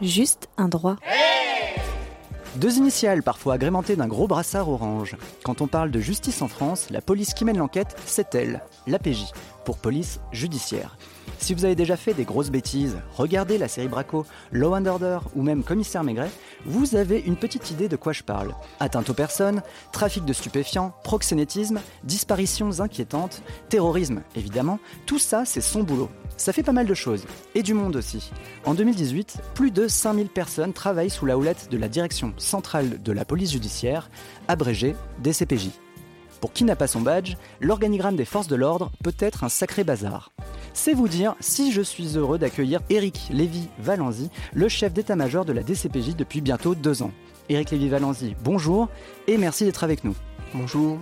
Juste un droit. Deux initiales parfois agrémentées d'un gros brassard orange. Quand on parle de justice en France, la police qui mène l'enquête, c'est elle, l'APJ, pour police judiciaire. Si vous avez déjà fait des grosses bêtises, regardez la série Braco, Law and Order ou même Commissaire Maigret, vous avez une petite idée de quoi je parle. Atteinte aux personnes, trafic de stupéfiants, proxénétisme, disparitions inquiétantes, terrorisme évidemment, tout ça c'est son boulot. Ça fait pas mal de choses, et du monde aussi. En 2018, plus de 5000 personnes travaillent sous la houlette de la Direction centrale de la police judiciaire, abrégée DCPJ. Pour qui n'a pas son badge, l'organigramme des forces de l'ordre peut être un sacré bazar. C'est vous dire si je suis heureux d'accueillir Éric Lévy-Valenzy, le chef d'état-major de la DCPJ depuis bientôt deux ans. Éric Lévy-Valenzy, bonjour et merci d'être avec nous. Bonjour.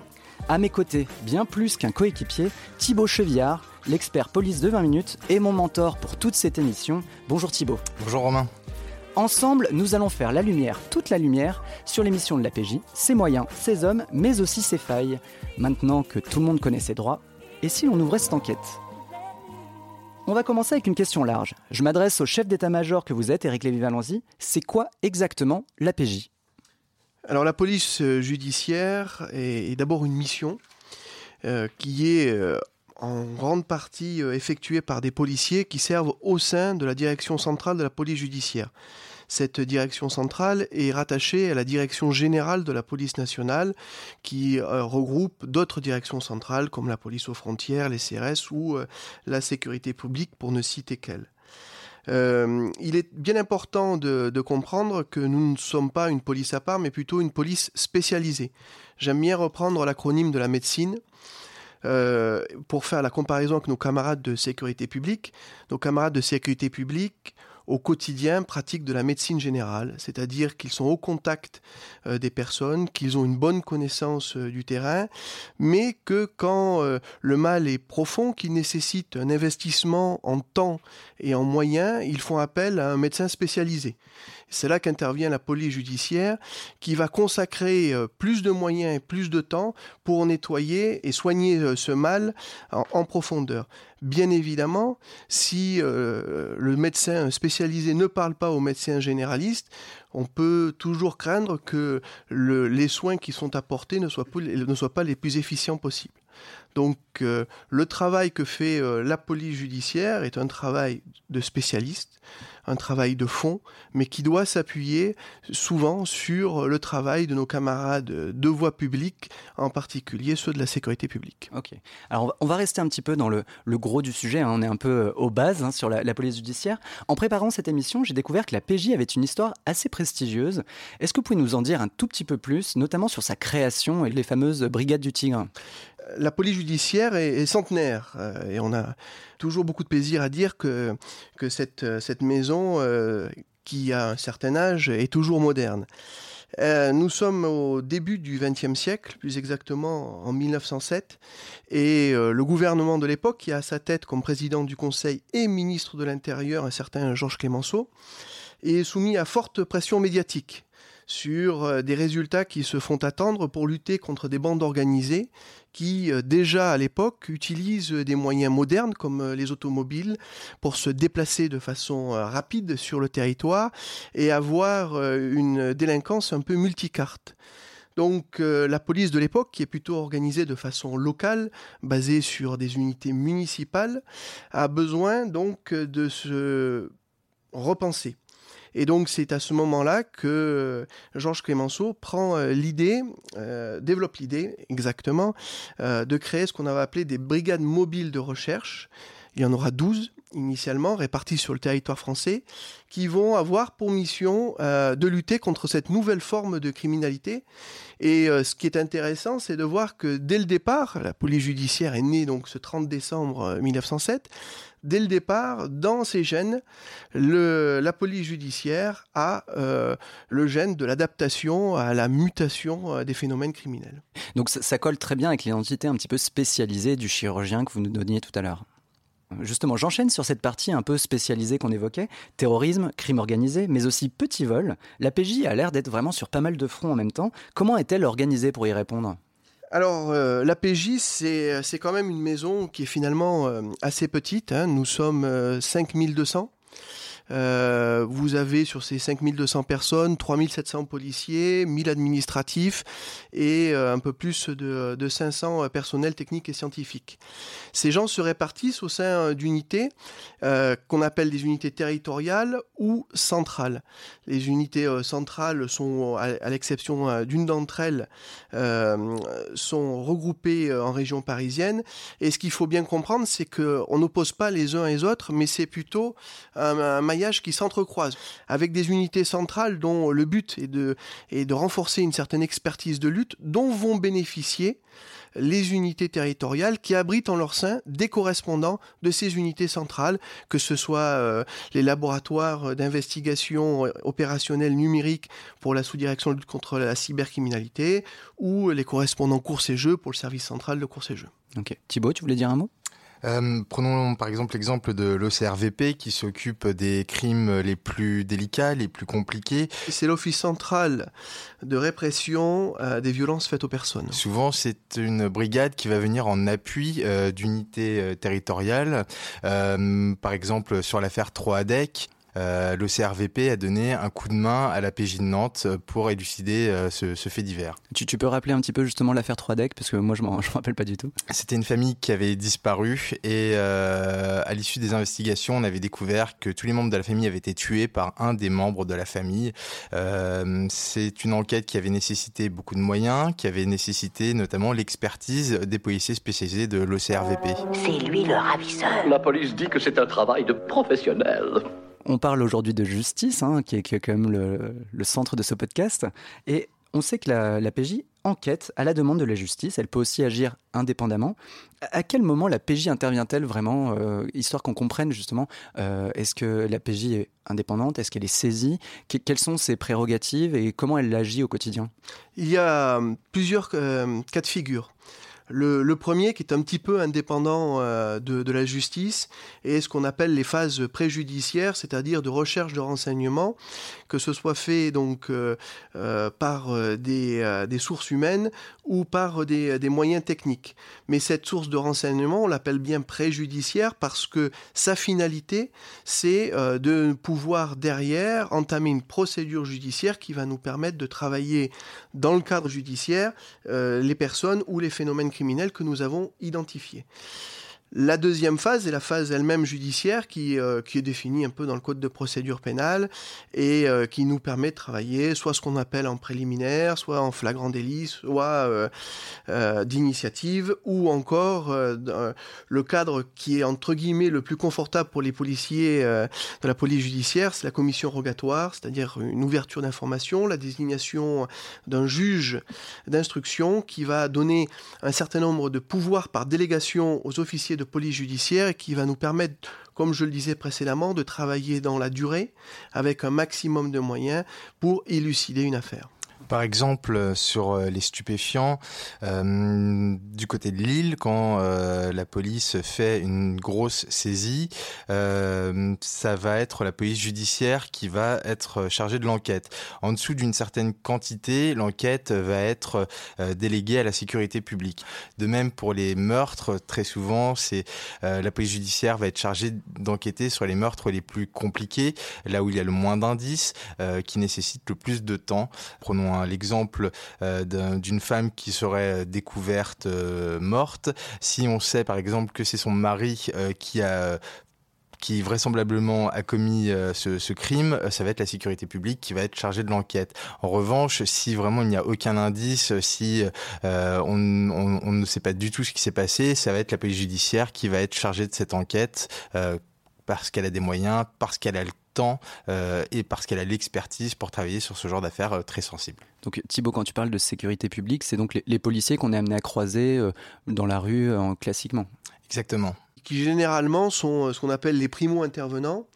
À mes côtés, bien plus qu'un coéquipier, Thibaut Chevillard, l'expert police de 20 minutes et mon mentor pour toute cette émission. Bonjour Thibaut. Bonjour Romain. Ensemble, nous allons faire la lumière, toute la lumière, sur l'émission de l'APJ, ses moyens, ses hommes, mais aussi ses failles. Maintenant que tout le monde connaît ses droits, et si l'on ouvrait cette enquête? On va commencer avec une question large. Je m'adresse au chef d'état-major que vous êtes, Éric Lévy-Valenzy. C'est quoi exactement l'APJ Alors la police euh, judiciaire est, est d'abord une mission euh, qui est euh, en grande partie euh, effectuée par des policiers qui servent au sein de la direction centrale de la police judiciaire. Cette direction centrale est rattachée à la direction générale de la police nationale qui euh, regroupe d'autres directions centrales comme la police aux frontières, les CRS ou euh, la sécurité publique pour ne citer qu'elles. Il est bien important de, comprendre que nous ne sommes pas une police à part, mais plutôt une police spécialisée. J'aime bien reprendre l'acronyme de la médecine. Euh, pour faire la comparaison avec nos camarades de sécurité publique, nos camarades de sécurité publique au quotidien pratiquent de la médecine générale, c'est-à-dire qu'ils sont au contact euh, des personnes, qu'ils ont une bonne connaissance euh, du terrain, mais que quand le mal est profond, qu'il nécessite un investissement en temps et en moyens, ils font appel à un médecin spécialisé. C'est là qu'intervient la police judiciaire qui va consacrer euh, plus de moyens et plus de temps pour nettoyer et soigner euh, ce mal en, profondeur. Bien évidemment, si euh, le médecin spécialisé ne parle pas au médecin généraliste, on peut toujours craindre que le, les soins qui sont apportés ne soient, pas les plus efficients possibles. Donc le travail que fait la police judiciaire est un travail de spécialiste, un travail de fond, mais qui doit s'appuyer souvent sur le travail de nos camarades de voie publique, en particulier ceux de la sécurité publique. Ok. Alors on va rester un petit peu dans le, gros du sujet, hein. on est un peu aux bases hein, sur la, la, police judiciaire. En préparant cette émission, j'ai découvert que la PJ avait une histoire assez prestigieuse. Est-ce que vous pouvez nous en dire un tout petit peu plus, notamment sur sa création et les fameuses brigades du Tigre? La police judiciaire est, centenaire euh, et on a toujours beaucoup de plaisir à dire que, que cette, maison euh, qui a un certain âge est toujours moderne. Euh, nous sommes au début du XXe siècle, plus exactement en 1907, et euh, le gouvernement de l'époque, qui a à sa tête comme président du Conseil et ministre de l'Intérieur un certain Georges Clémenceau, est soumis à forte pression médiatique sur euh, des résultats qui se font attendre pour lutter contre des bandes organisées qui, euh, déjà à l'époque, utilisent des moyens modernes comme euh, les automobiles pour se déplacer de façon rapide sur le territoire et avoir une délinquance un peu multicarte. Donc la police de l'époque, qui est plutôt organisée de façon locale, basée sur des unités municipales, a besoin donc de se repensée. Et donc c'est à ce moment-là que Georges Clémenceau prend l'idée, développe l'idée exactement, de créer ce qu'on avait appelé des brigades mobiles de recherche. Il y en aura 12 initialement répartis sur le territoire français, qui vont avoir pour mission euh, de lutter contre cette nouvelle forme de criminalité. Et euh, ce qui est intéressant, c'est de voir que dès le départ, la police judiciaire est née donc ce 30 décembre 1907, euh, dès le départ, dans ces gènes, la police judiciaire a le gène de l'adaptation à la mutation des phénomènes criminels. Donc ça colle très bien avec l'identité un petit peu spécialisée du chirurgien que vous nous donniez tout à l'heure. Justement, j'enchaîne sur cette partie un peu spécialisée qu'on évoquait, terrorisme, crime organisé, mais aussi petit vol. La PJ a l'air d'être vraiment sur pas mal de fronts en même temps. Comment est-elle organisée pour y répondre? Alors, euh, la PJ, c'est quand même une maison qui est finalement euh, assez petite. Hein. Nous sommes 5200. Euh, euh, vous avez sur ces 5200 personnes 3700 policiers, 1000 administratifs et euh, un peu plus de, de 500 euh, personnels techniques et scientifiques. Ces gens se répartissent au sein d'unités qu'on appelle des unités territoriales ou centrales. Les unités centrales sont, à, l'exception d'une d'entre elles, sont regroupées en région parisienne. Et ce qu'il faut bien comprendre, c'est qu'on n'oppose pas les uns les autres, mais c'est plutôt un, un qui s'entrecroisent, avec des unités centrales dont le but est de, est de renforcer une certaine expertise de lutte, dont vont bénéficier les unités territoriales qui abritent en leur sein des correspondants de ces unités centrales, que ce soit euh, les laboratoires d'investigation opérationnelle numérique pour la sous-direction de lutte contre la cybercriminalité ou les correspondants courses et jeux pour le service central de courses et jeux. Ok. Thibaut, tu voulais dire un mot? Euh, prenons par exemple l'exemple de l'OCRVP qui s'occupe des crimes les plus délicats, les plus compliqués. C'est l'Office central de répression euh, des violences faites aux personnes. Souvent, c'est une brigade qui va venir en appui euh, d'unités territoriales. par exemple, sur l'affaire 3ADEC, euh, le CRVP a donné un coup de main à la PJ de Nantes pour élucider euh, ce, fait divers. Tu, peux rappeler un petit peu justement l'affaire 3DEC parce que moi je ne me rappelle pas du tout. C'était une famille qui avait disparu et euh, à l'issue des investigations, on avait découvert que tous les membres de la famille avaient été tués par un des membres de la famille. C'est une enquête qui avait nécessité beaucoup de moyens, qui avait nécessité notamment l'expertise des policiers spécialisés de l'OCRVP. C'est lui le ravisseur. La police dit que c'est un travail de professionnel. On parle aujourd'hui de justice, hein, qui, est, quand même le, centre de ce podcast. Et on sait que la, PJ enquête à la demande de la justice. Elle peut aussi agir indépendamment. À quel moment la PJ intervient-elle vraiment, euh, histoire qu'on comprenne justement, euh, est-ce que la PJ est indépendante, est-ce qu'elle est saisie, quelles sont ses prérogatives et comment elle agit au quotidien? Il y a euh, plusieurs cas de figure. Le, premier, qui est un petit peu indépendant euh, de, la justice, est ce qu'on appelle les phases préjudiciaires, c'est-à-dire de recherche de renseignements, que ce soit fait donc euh, euh, par des, sources humaines ou par des, moyens techniques. Mais cette source de renseignement, on l'appelle bien préjudiciaire parce que sa finalité, c'est de pouvoir derrière entamer une procédure judiciaire qui va nous permettre de travailler dans le cadre judiciaire les personnes ou les phénomènes criminels que nous avons identifiés. La deuxième phase est la phase elle-même judiciaire qui, euh, qui est définie un peu dans le code de procédure pénale et euh, qui nous permet de travailler soit ce qu'on appelle en préliminaire, soit en flagrant délit, soit euh, d'initiative ou encore le cadre qui est entre guillemets le plus confortable pour les policiers de la police judiciaire, c'est la commission rogatoire, c'est-à-dire une ouverture d'information, la désignation d'un juge d'instruction qui va donner un certain nombre de pouvoirs par délégation aux officiers de police judiciaire qui va nous permettre, comme je le disais précédemment, de travailler dans la durée avec un maximum de moyens pour élucider une affaire. Par exemple, euh, sur euh, les stupéfiants, euh, du côté de Lille, quand la police fait une grosse saisie, ça va être la police judiciaire qui va être chargée de l'enquête. En dessous d'une certaine quantité, l'enquête va être déléguée à la sécurité publique. De même pour les meurtres, très souvent, c'est la police judiciaire va être chargée d'enquêter sur les meurtres les plus compliqués, là où il y a le moins d'indices, qui nécessitent le plus de temps. L'exemple euh, d'une femme qui serait découverte euh, morte, si on sait par exemple que c'est son mari euh, qui a qui vraisemblablement a commis ce, crime, ça va être la sécurité publique qui va être chargée de l'enquête. En revanche, si vraiment il n'y a aucun indice, si on, ne sait pas du tout ce qui s'est passé, ça va être la police judiciaire qui va être chargée de cette enquête parce qu'elle a des moyens, parce qu'elle a le temps euh, et parce qu'elle a l'expertise pour travailler sur ce genre d'affaires euh, très sensibles. Donc Thibault, quand tu parles de sécurité publique, c'est donc les, policiers qu'on est amené à croiser euh, dans la rue classiquement Exactement. Qui généralement sont ce qu'on appelle les primo-intervenants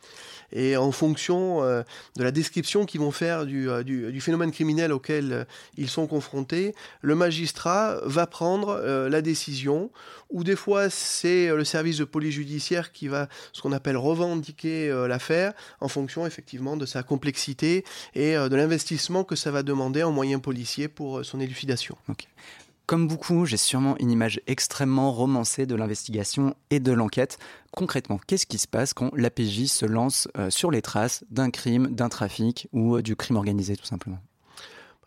et en fonction euh, de la description qu'ils vont faire du, euh, du, phénomène criminel auquel euh, ils sont confrontés, le magistrat va prendre la décision, ou des fois c'est le service de police judiciaire qui va ce qu'on appelle revendiquer l'affaire en fonction effectivement de sa complexité et de l'investissement que ça va demander en moyens policiers pour son élucidation. Comme beaucoup, j'ai sûrement une image extrêmement romancée de l'investigation et de l'enquête. Concrètement, qu'est-ce qui se passe quand l'APJ se lance euh, sur les traces d'un crime, d'un trafic ou euh, du crime organisé tout simplement?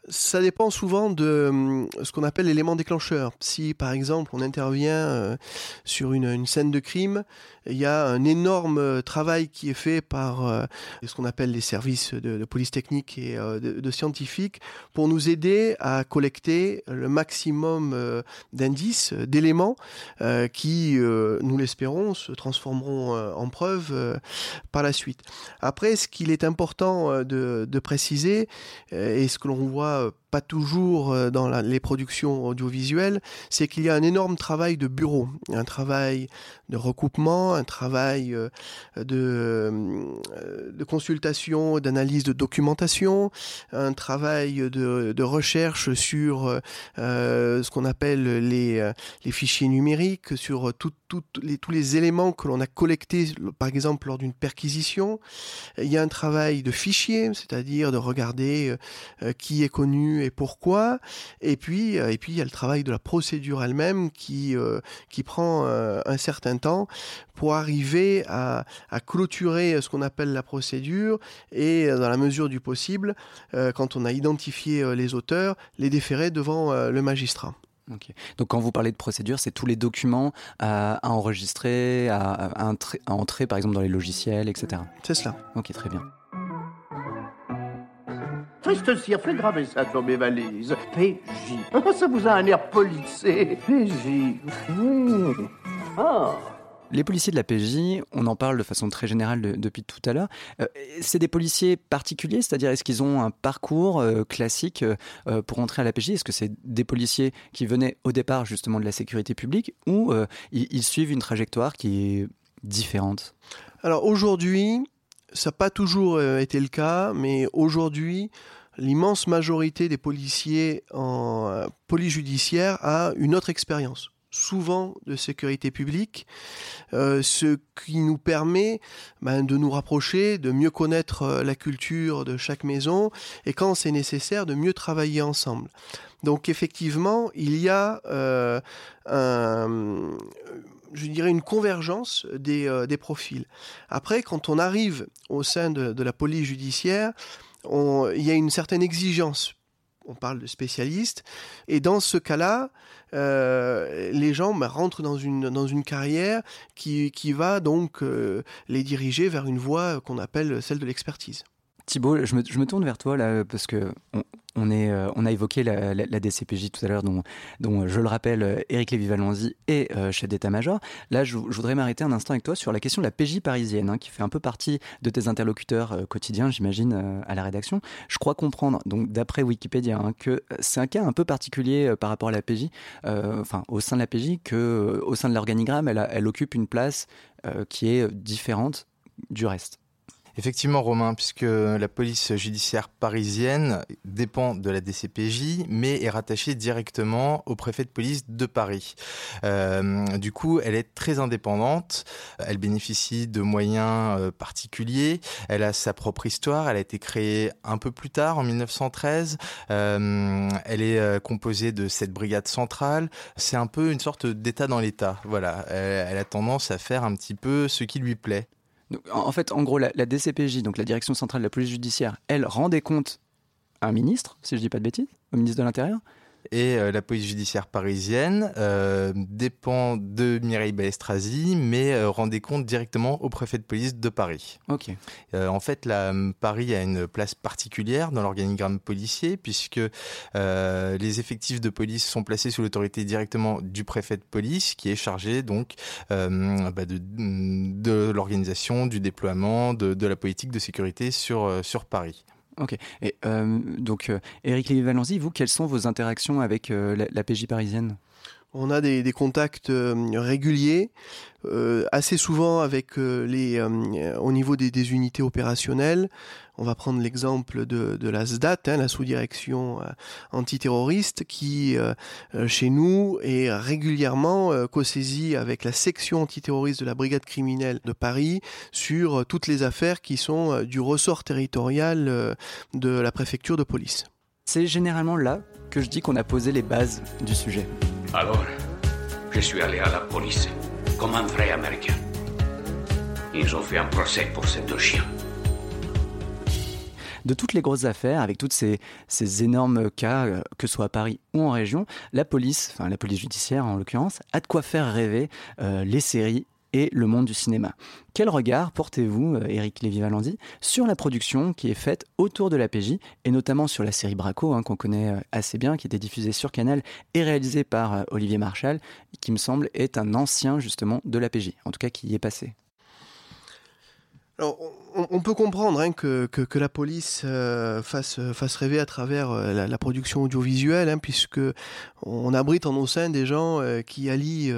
Ça dépend souvent de hum, ce qu'on appelle l'élément déclencheur. Si par exemple on intervient euh, sur une, scène de crime, il y a un énorme euh, travail qui est fait par euh, ce qu'on appelle les services de, police technique et de, scientifiques pour nous aider à collecter le maximum d'indices, d'éléments qui, nous l'espérons, se transformeront en preuves par la suite. Après, ce qu'il est important de, de préciser, et ce que l'on voit euh, pas toujours euh, dans les productions audiovisuelles, c'est qu'il y a un énorme travail de bureau, un travail de recoupement, un travail euh, de, consultation, d'analyse de documentation, un travail de, recherche sur ce qu'on appelle les, fichiers numériques, sur tous les éléments que l'on a collectés, par exemple lors d'une perquisition. Il y a un travail de fichier, c'est-à-dire de regarder qui est connu et pourquoi. Et puis, euh, et puis il y a le travail de la procédure elle-même qui, euh, qui prend euh, un certain temps pour arriver à, à clôturer ce qu'on appelle la procédure et, dans la mesure du possible, quand on a identifié les auteurs, les déférer devant le magistrat. Donc quand vous parlez de procédure, c'est tous les documents à, enregistrer, à, à, à, entrer par exemple dans les logiciels, etc. C'est cela. Ok, très bien. Triste cire, fais graver ça sur mes valises. PJ. Ça vous a un air policé. PJ. Ah. Les policiers de la PJ, on en parle de façon très générale depuis tout à l'heure. Euh, c'est des policiers particuliers, c'est-à-dire est-ce qu'ils ont un parcours euh, classique euh, pour entrer à la PJ Est-ce que c'est des policiers qui venaient au départ justement de la sécurité publique ou ils, ils, suivent une trajectoire qui est différente? Alors aujourd'hui, ça n'a pas toujours euh, été le cas, mais aujourd'hui, l'immense majorité des policiers en euh, police a une autre expérience souvent de sécurité publique, euh, ce qui nous permet ben, de nous rapprocher, de mieux connaître la culture de chaque maison et quand c'est nécessaire de mieux travailler ensemble. Donc effectivement, il y a un, je dirais, une convergence des, euh, des, profils. Après, quand on arrive au sein de, la police judiciaire, il y a une certaine exigence. On parle de spécialistes. Et dans ce cas-là, euh, les gens bah, rentrent dans une, carrière qui, qui va donc euh, les diriger vers une voie qu'on appelle celle de l'expertise. Thibault, je me, tourne vers toi là, parce que on, euh, a évoqué la, DCPJ tout à l'heure, dont, dont, je le rappelle, Éric Lévy-Valenzy est euh, chef d'état-major. Là, je, voudrais m'arrêter un instant avec toi sur la question de la PJ parisienne, hein, qui fait un peu partie de tes interlocuteurs euh, quotidiens, j'imagine, à la rédaction. Je crois comprendre, donc d'après Wikipédia, hein, que c'est un cas un peu particulier par rapport à la PJ, enfin au sein de la PJ, que au sein de l'organigramme, elle, occupe une place qui est différente du reste. Effectivement, Romain, puisque la police judiciaire parisienne dépend de la DCPJ, mais est rattachée directement au préfet de police de Paris. Euh, du coup, elle est très indépendante. Elle bénéficie de moyens euh, particuliers. Elle a sa propre histoire. Elle a été créée un peu plus tard, en 1913. Euh, elle est composée de cette brigade centrale. C'est un peu une sorte d'état dans l'état. Voilà. Elle a tendance à faire un petit peu ce qui lui plaît en fait, en gros, la, DCPJ, donc la Direction centrale de la police judiciaire, elle rend des comptes à un ministre, si je dis pas de bêtises, au ministre de l'Intérieur. Et la police judiciaire parisienne dépend de Mireille Balestrazi, mais rendait compte directement au préfet de police de Paris. Ok. en fait, la, Paris a une place particulière dans l'organigramme policier, puisque les effectifs de police sont placés sous l'autorité directement du préfet de police, qui est chargé donc bah, de, de l'organisation, du déploiement, de, de, la politique de sécurité sur, sur Paris. Ok. Et euh, donc, euh, Eric Lévy-Valenzy, vous, quelles sont vos interactions avec euh, la, PJ parisienne? On a des, contacts réguliers, assez souvent avec les, au niveau des, unités opérationnelles. On va prendre l'exemple de, la SDAT, hein, la sous-direction euh, antiterroriste, qui euh, euh, chez nous est régulièrement co-saisie avec la section antiterroriste de la brigade criminelle de Paris sur toutes les affaires qui sont du ressort territorial de la préfecture de police. C'est généralement là que je dis qu'on a posé les bases du sujet. Alors, je suis allé à la police comme un vrai Américain. Ils ont fait un procès pour ces deux chiens de toutes les grosses affaires, avec tous ces, énormes cas, euh, que ce soit à Paris ou en région, la police, enfin la police judiciaire en l'occurrence, a de quoi faire rêver euh, les séries et le monde du cinéma. Quel regard portez-vous, euh, Lévy-Valendy, sur la production qui est faite autour de la PJ, et notamment sur la série Braco, hein, qu'on connaît assez bien, qui était diffusée sur Canal et réalisée par Olivier Marchal, qui me semble est un ancien justement de la PJ, en tout cas qui y est passé? On, peut comprendre hein, que, la police euh, fasse, fasse rêver à travers euh, la, production audiovisuelle, hein, puisque on abrite en nos sein des gens euh, qui allient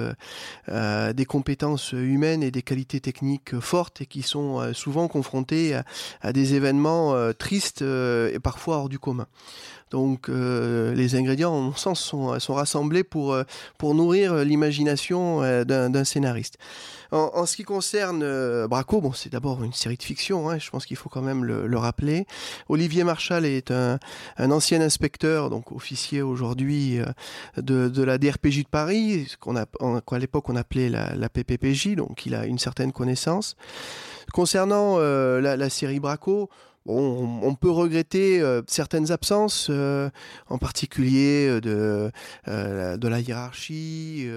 des compétences humaines et des qualités techniques fortes et qui sont souvent confrontés à, des événements tristes et parfois hors du commun. Donc les ingrédients, en mon sens, sont, sont rassemblés pour, pour nourrir l'imagination d'un scénariste. En, ce qui concerne euh, Braco, bon, c'est d'abord une série de fiction, hein, je pense qu'il faut quand même le, rappeler. Olivier Marchal est un, ancien inspecteur, donc officier aujourd'hui euh, de, la DRPJ de Paris, a, qu'à l'époque on appelait la, PPPJ, donc il a une certaine connaissance. Concernant euh, la, série Braco, On, peut regretter certaines absences, en particulier de, de la hiérarchie,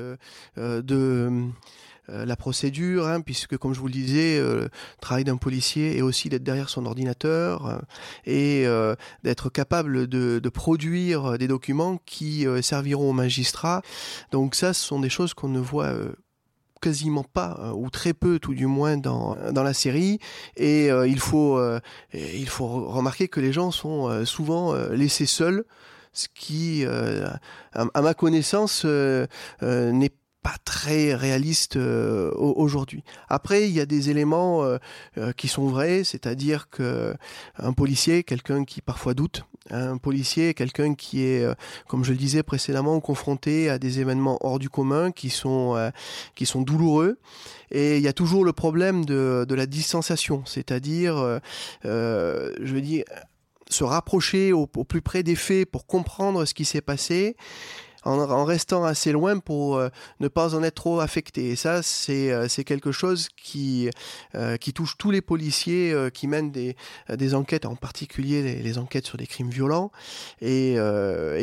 de euh, la procédure, hein, puisque comme je vous le disais, euh, le travail d'un policier est aussi d'être derrière son ordinateur euh, et d'être capable de, produire des documents qui serviront aux magistrats. Donc ça, ce sont des choses qu'on ne voit quasiment pas ou très peu tout du moins dans, dans la série. Et il faut il faut remarquer que les gens sont souvent laissés seuls ce qui à, ma connaissance n'est pas très réaliste euh, aujourd'hui. Après, il y a des éléments euh, euh, qui sont vrais, c'est-à-dire que un policier, quelqu'un qui parfois doute, un policier, quelqu'un qui est, comme je le disais précédemment, confronté à des événements hors du commun qui sont qui sont douloureux. Et il y a toujours le problème de, de la distanciation, c'est-à-dire, je veux dire, se rapprocher au plus près des faits pour comprendre ce qui s'est passé en, restant assez loin pour euh, ne pas en être trop affecté. Et ça, c'est euh, quelque chose qui, euh, qui touche tous les policiers qui mènent des, enquêtes, en particulier les, enquêtes sur des crimes violents, et,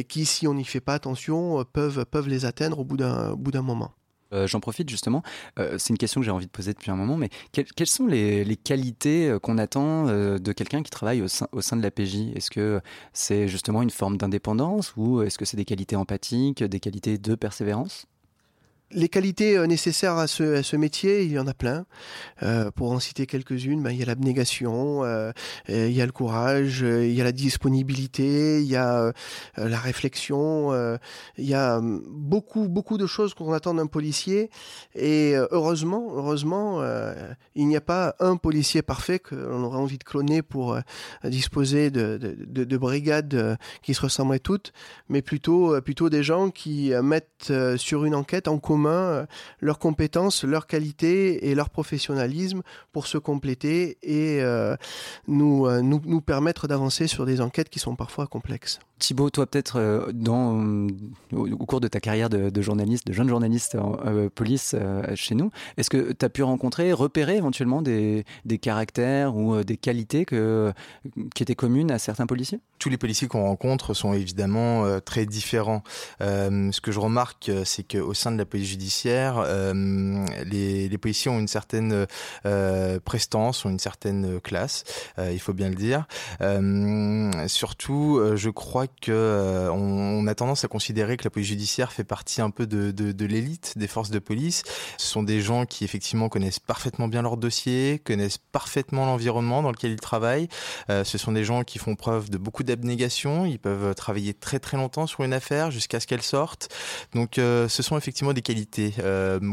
qui, si on n'y fait pas attention, peuvent les atteindre au bout d'un moment. Euh, j'en profite justement, euh, c'est une question que j'ai envie de poser depuis un moment, mais quelles sont les, qualités euh, qu'on attend de quelqu'un qui travaille au sein, de la PJ Est-ce que c'est justement une forme d'indépendance ou est-ce que c'est des qualités empathiques, des qualités de persévérance? Les qualités euh, nécessaires à ce, métier, il y en a plein. Euh, pour en citer quelques-unes, ben, il y a l'abnégation, euh, il y a le courage, il y a la disponibilité, il y a la réflexion, il y a hum, beaucoup, beaucoup de choses qu'on attend d'un policier. Et heureusement, heureusement, il n'y a pas un policier parfait que l'on aurait envie de cloner pour disposer de, brigades qui se ressembleraient toutes, mais plutôt, plutôt des gens qui mettent sur une enquête en commun commun leurs compétences, leurs qualités et leur professionnalisme pour se compléter et nous, nous, nous permettre d'avancer sur des enquêtes qui sont parfois complexes. Thibaut, toi peut-être euh, dans au, cours de ta carrière de, journaliste, de jeune journaliste en euh, police euh, chez nous, est-ce que tu as pu rencontrer, repérer éventuellement des, des caractères ou des qualités que, qui étaient communes à certains policiers? Tous les policiers qu'on rencontre sont évidemment très différents. ce que je remarque, c'est qu'au sein de la police judiciaire, les, les, policiers ont une certaine prestance, ont une certaine classe, il faut bien le dire. surtout, je crois euh, on a tendance à considérer que la police judiciaire fait partie un peu de, l'élite des forces de police. Ce sont des gens qui effectivement connaissent parfaitement bien leur dossier, connaissent parfaitement l'environnement dans lequel ils travaillent. Euh, ce sont des gens qui font preuve de beaucoup d'abnégation. Ils peuvent travailler très très longtemps sur une affaire jusqu'à ce qu'elle sorte. Donc euh, ce sont effectivement des qualités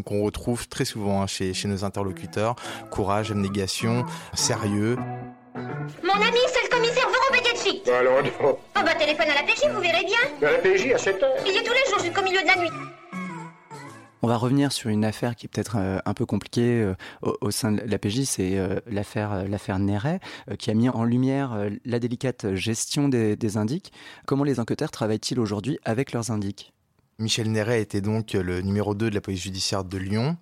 qu'on retrouve très souvent hein, chez, chez nos interlocuteurs. Courage, abnégation, sérieux. Mon ami, c'est le commissaire Vorobedieci. Alors, non. Oh bah téléphone à la PJ, vous verrez bien. À la PJ, à 7 heures Il y est tous les jours jusqu'au milieu de la nuit. On va revenir sur une affaire qui est peut-être euh, un peu compliquée euh, au, sein de la PJ, c'est euh, l'affaire l'affaire Néret, qui a mis en lumière la délicate gestion des, des indices. Comment les enquêteurs travaillent-ils aujourd'hui avec leurs indices Michel Néret était donc le numéro 2 de la police judiciaire de Lyon.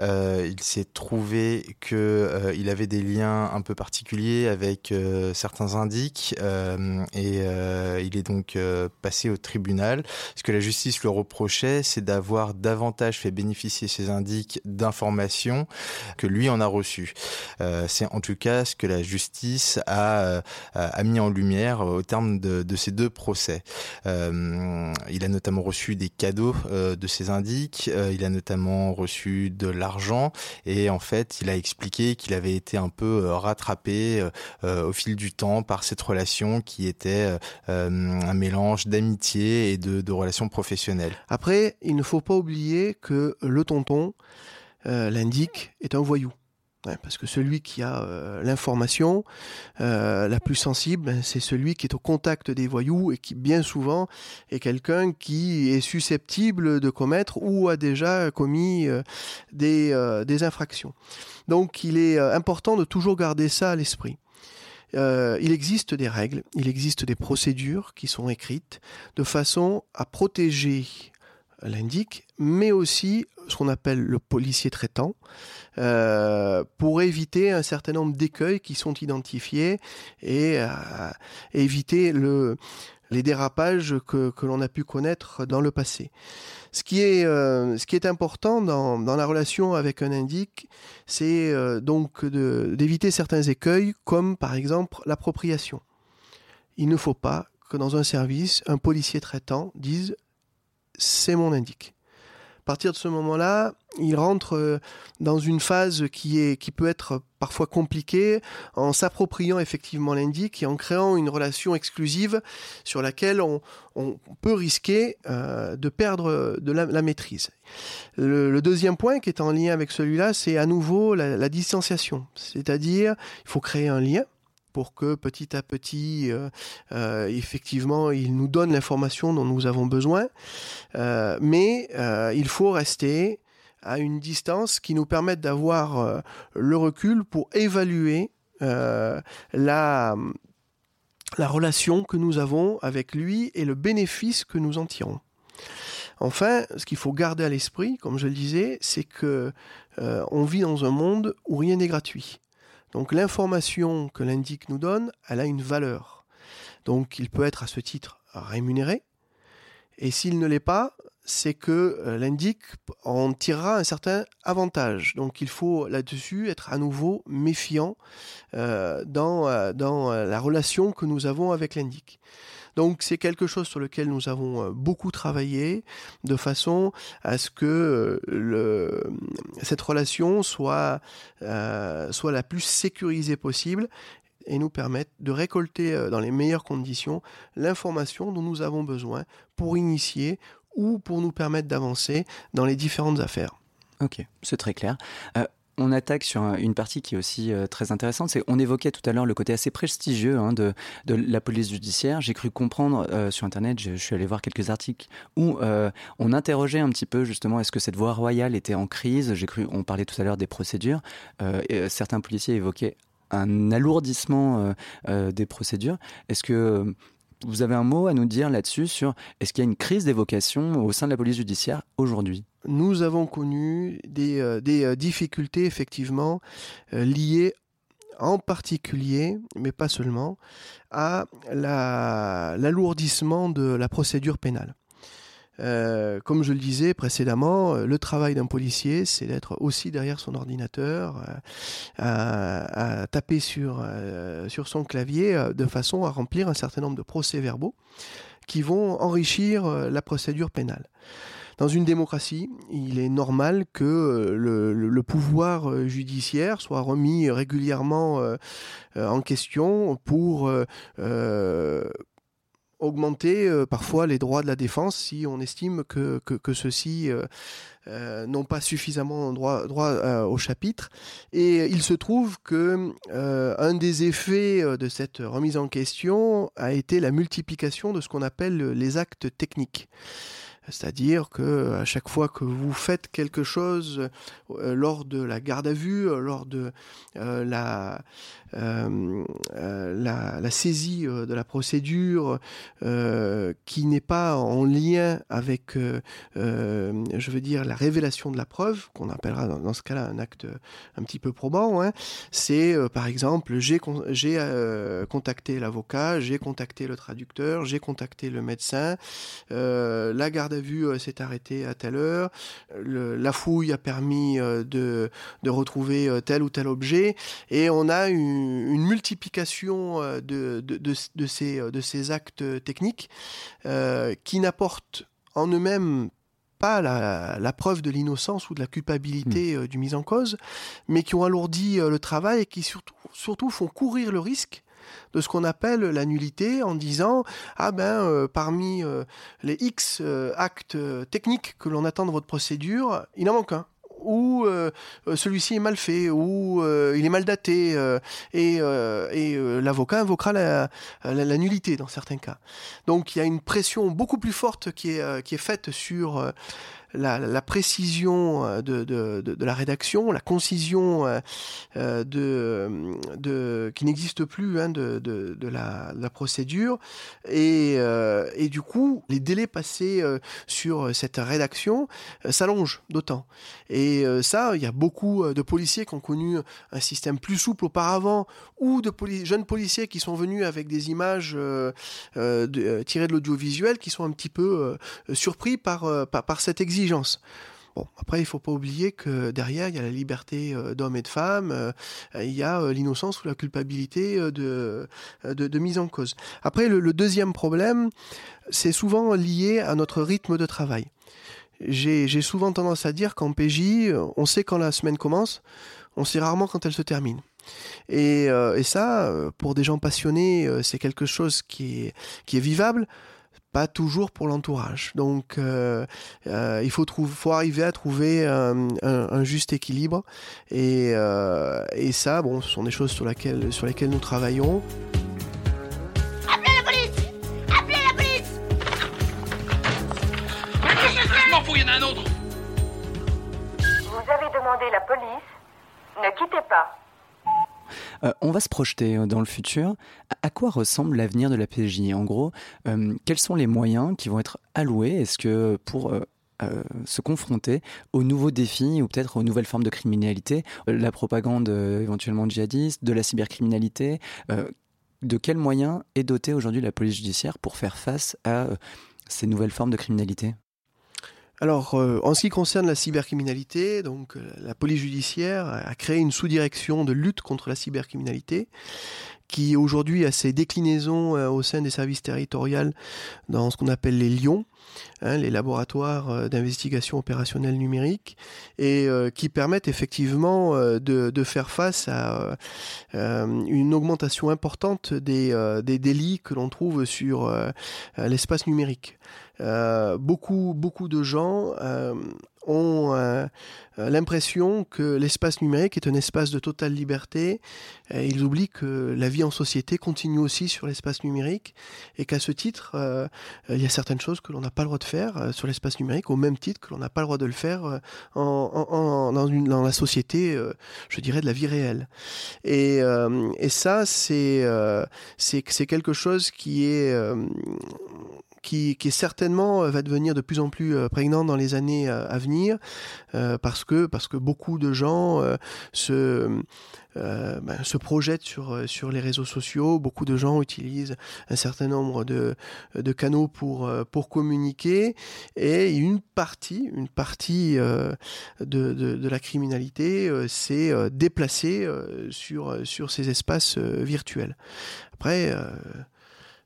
Euh, il s'est trouvé qu'il euh, il avait des liens un peu particuliers avec euh, certains indiques et il est donc passé au tribunal. Ce que la justice le reprochait, c'est d'avoir davantage fait bénéficier ces indiques d'informations que lui en a reçu. c'est en tout cas ce que la justice a, a mis en lumière au terme de, de ces deux procès. il a notamment reçu des cadeaux euh, de ses indiques. Euh, il a notamment reçu de l'argent et en fait, il a expliqué qu'il avait été un peu euh, rattrapé au fil du temps par cette relation qui était un mélange d'amitié et de, de relations professionnelles. Après, il ne faut pas oublier que le tonton, l'indique, est un voyou parce que celui qui a euh, l'information euh, la plus sensible, ben, c'est celui qui est au contact des voyous et qui bien souvent est quelqu'un qui est susceptible de commettre ou a déjà commis euh, des, des, infractions. Donc il est important de toujours garder ça à l'esprit. il existe des règles, il existe des procédures qui sont écrites de façon à protéger l'indique, mais aussi ce qu'on appelle le policier traitant, euh, pour éviter un certain nombre d'écueils qui sont identifiés et euh, éviter le, les dérapages que, l'on a pu connaître dans le passé. Ce qui est, euh, ce qui est important dans, dans, la relation avec un indique, c'est donc d'éviter certains écueils, comme par exemple l'appropriation. Il ne faut pas que dans un service, un policier traitant dise c'est mon indique. À partir de ce moment-là, il rentre euh, dans une phase qui, est, qui peut être parfois compliquée en s'appropriant effectivement l'indique et en créant une relation exclusive sur laquelle on, peut risquer euh, de perdre la, maîtrise. Le, deuxième point qui est en lien avec celui-là, c'est à nouveau la distanciation. C'est-à-dire, il faut créer un lien pour que petit à petit, euh, euh, effectivement, il nous donne l'information dont nous avons besoin. Euh, mais il faut rester à une distance qui nous permette d'avoir le recul pour évaluer la, la relation que nous avons avec lui et le bénéfice que nous en tirons. Enfin, ce qu'il faut garder à l'esprit, comme je le disais, c'est que on vit dans un monde où rien n'est gratuit. Donc l'information que l'indique nous donne, elle a une valeur. Donc il peut être à ce titre rémunéré. Et s'il ne l'est pas, c'est que euh, l'indique en tirera un certain avantage. Donc il faut là-dessus être à nouveau méfiant euh, dans, euh, dans la relation que nous avons avec l'indique. Donc c'est quelque chose sur lequel nous avons euh, beaucoup travaillé de façon à ce que euh, cette relation soit, euh, soit la plus sécurisée possible et nous permette de récolter dans les meilleures conditions l'information dont nous avons besoin pour initier ou pour nous permettre d'avancer dans les différentes affaires. Ok, c'est très clair. On attaque sur une partie qui est aussi euh, très intéressante. On évoquait tout à l'heure le côté assez prestigieux hein, de, la police judiciaire. J'ai cru comprendre euh, sur internet, je, suis allé voir quelques articles où euh, on interrogeait un petit peu justement est-ce que cette voie royale était en crise? J'ai cru, on parlait tout à l'heure des procédures. Certains policiers évoquaient un alourdissement des procédures. Est-ce que vous avez un mot à nous dire là-dessus sur est-ce qu'il y a une crise d'évocation au sein de la police judiciaire aujourd'hui? Nous avons connu des, euh, euh, difficultés effectivement euh, liées en particulier, mais pas seulement, à l'alourdissement de la procédure pénale. Euh, comme je le disais précédemment, euh, le travail d'un policier, c'est d'être aussi derrière son ordinateur, euh, à, taper sur, sur son clavier de façon à remplir un certain nombre de procès-verbaux qui vont enrichir la procédure pénale. Dans une démocratie, il est normal que le, le pouvoir judiciaire soit remis régulièrement en question pour augmenter euh, parfois les droits de la défense si on estime que, ceux-ci euh, euh, n'ont pas suffisamment droit, droit au chapitre. Et il se trouve que un des effets de cette remise en question a été la multiplication de ce qu'on appelle les actes techniques. C'est-à-dire que à chaque fois que vous faites quelque chose lors de la garde à vue, lors de la, euh, euh, la, saisie euh, de la procédure qui n'est pas en lien avec, je veux dire, la révélation de la preuve, qu'on appellera dans, ce cas-là un acte un petit peu probant. Hein. C'est par exemple, j'ai contacté l'avocat, j'ai contacté le traducteur, j'ai contacté le médecin, la garde à vue s'est arrêtée à telle heure, la fouille a permis de, de retrouver tel ou tel objet, et on a une une, multiplication euh, de, de, ces, euh, de ces actes techniques euh, qui n'apportent en eux-mêmes pas la, preuve de l'innocence ou de la culpabilité hmm. du mis en cause, mais qui ont alourdi le travail et qui surtout, surtout font courir le risque de ce qu'on appelle la nullité en disant ah ben parmi les X actes techniques que l'on attend de votre procédure, il en manque un ou euh, celui-ci est mal fait, ou euh, il est mal daté, euh, et, l'avocat invoquera la, nullité dans certains cas. Donc il y a une pression beaucoup plus forte qui est, qui est faite sur la, précision euh, de, la rédaction, la concision euh, euh, de, qui n'existe plus hein, de, la, procédure, et, du coup, les délais passés sur cette rédaction s'allongent d'autant. Et ça, il y a beaucoup de policiers qui ont connu un système plus souple auparavant, ou de jeunes policiers qui sont venus avec des images tirées de l'audiovisuel qui sont un petit peu surpris par, par, par cette Bon, après, il ne faut pas oublier que derrière, il y a la liberté euh, d'hommes et de femmes, euh, il y a euh, l'innocence ou la culpabilité de, de, mise en cause. Après, le, deuxième problème, c'est souvent lié à notre rythme de travail. J'ai souvent tendance à dire qu'en PJ, on sait quand la semaine commence, on sait rarement quand elle se termine. Et, et ça, pour des gens passionnés, c'est quelque chose qui est, qui est vivable pas toujours pour l'entourage. Donc, euh, euh, il faut, trouver, faut arriver à trouver un, juste équilibre. Et, euh, et, ça, bon, ce sont des choses sur, laquelle, sur lesquelles nous travaillons. Appelez la police Appelez la police Je m'en fous, il y en a un autre Vous avez demandé la police. Ne quittez pas. Euh, on va se projeter euh, dans le futur. À quoi ressemble l'avenir de la PJ En gros, euh, quels sont les moyens qui vont être alloués? Est-ce que pour se confronter aux nouveaux défis ou peut-être aux nouvelles formes de criminalité, la propagande éventuellement djihadiste, de la cybercriminalité. de quels moyens est dotée aujourd'hui la police judiciaire pour faire face à ces nouvelles formes de criminalité? Alors, euh, en ce qui concerne la cybercriminalité, donc euh, la police judiciaire a créé une sous-direction de lutte contre la cybercriminalité qui aujourd'hui a ses déclinaisons euh, au sein des services territoriaux dans ce qu'on appelle les Lions. hein, les laboratoires d'investigation opérationnelle numérique, et qui permettent effectivement de, faire face à une augmentation importante des, des délits que l'on trouve sur l'espace numérique. Beaucoup, beaucoup de gens ont euh, euh, l'impression que l'espace numérique est un espace de totale liberté. ils oublient que la vie en société continue aussi sur l'espace numérique et qu'à ce titre, euh, il y a certaines choses que l'on n'a pas le droit de faire sur l'espace numérique au même titre que l'on n'a pas le droit de le faire dans, la société, je dirais, de la vie réelle. Et, ça, c'est quelque chose qui est qui, certainement euh, va devenir de plus en plus euh, prégnant dans les années euh, à venir, parce que parce que beaucoup de gens se ben, se projettent sur, sur les réseaux sociaux. Beaucoup de gens utilisent un certain nombre de, de canaux pour, pour communiquer. Et une partie, une partie de, de, de, la criminalité s'est déplacée sur, sur ces espaces virtuels. Après,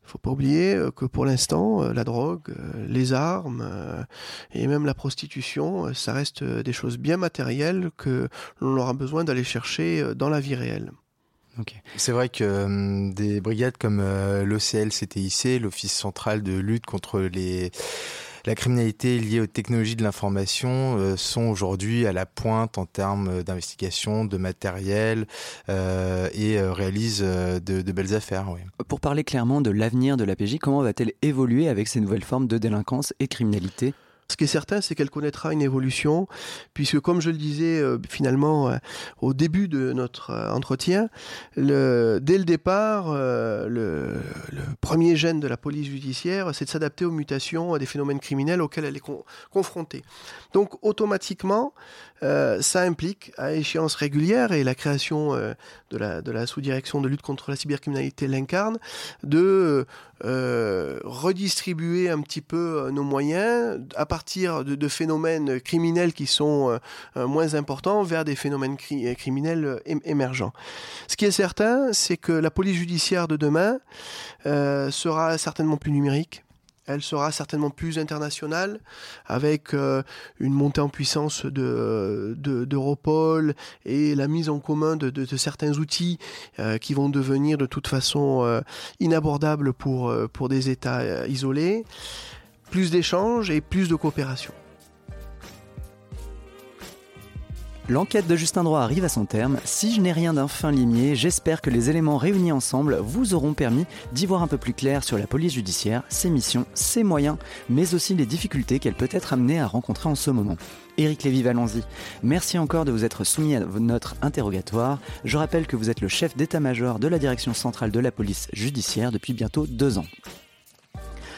faut pas oublier euh, que pour l'instant, euh, la drogue, euh, les armes et même la prostitution, ça reste des choses bien matérielles que l'on aura besoin d'aller chercher dans la vie réelle. C'est vrai que des brigades comme l'OCL-CTIC, l'Office central de lutte contre les la criminalité liée aux technologies de l'information euh, sont aujourd'hui à la pointe en termes d'investigation, de matériel euh, et euh, réalisent de, belles affaires. Pour parler clairement de l'avenir de l'APJ, comment va-t-elle évoluer avec ces nouvelles formes de délinquance et criminalité? Ce qui est certain, c'est qu'elle connaîtra une évolution, puisque comme je le disais euh, finalement euh, au début de notre euh, entretien, dès le départ, le, premier gène de la police judiciaire, c'est de s'adapter aux mutations, à des phénomènes criminels auxquels elle est confrontée. Donc automatiquement, ça implique à échéance régulière, et la création de la, de la sous-direction de lutte contre la cybercriminalité l'incarne, de redistribuer un petit peu nos moyens à partir de, phénomènes criminels qui sont euh, euh, moins importants vers des phénomènes euh, criminels émergents. Ce qui est certain, c'est que la police judiciaire de demain sera certainement plus numérique. Elle sera certainement plus internationale, avec une montée en puissance de, d'Europol et la mise en commun de, de, certains outils qui vont devenir de toute façon inabordables pour, pour des États isolés plus d'échanges et plus de coopération. L'enquête de Justin Droit arrive à son terme. Si je n'ai rien d'un fin limier, j'espère que les éléments réunis ensemble vous auront permis d'y voir un peu plus clair sur la police judiciaire, ses missions, ses moyens, mais aussi les difficultés qu'elle peut être amenée à rencontrer en ce moment. Éric Lévy-Valenzy, merci encore de vous être soumis à notre interrogatoire. Je rappelle que vous êtes le chef d'état-major de la direction centrale de la police judiciaire depuis bientôt deux ans.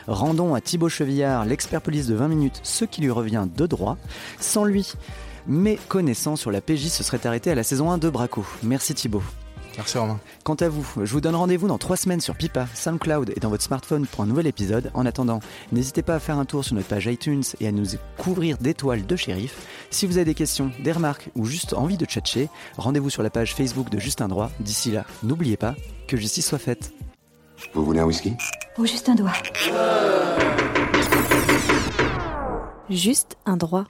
Rendons à Thibaut Chevillard, l'expert police de 20 minutes, ce qui lui revient de droit. Sans lui, mes connaissances sur la PJ se seraient arrêtées à la saison 1 de Braco. Merci Thibaut. Merci Romain. Quant à vous, je vous donne rendez-vous dans trois semaines sur Pipa, SoundCloud et dans votre smartphone pour un nouvel épisode. En attendant, n'hésitez pas à faire un tour sur notre page iTunes et à nous couvrir d'étoiles de shérif. Si vous avez des questions, des remarques ou juste envie de tchatcher, rendez-vous sur la page Facebook de Justin Droit. D'ici là, n'oubliez pas que justice soit faite. Vous voulez un whisky? Ou juste un doigt. Juste un droit.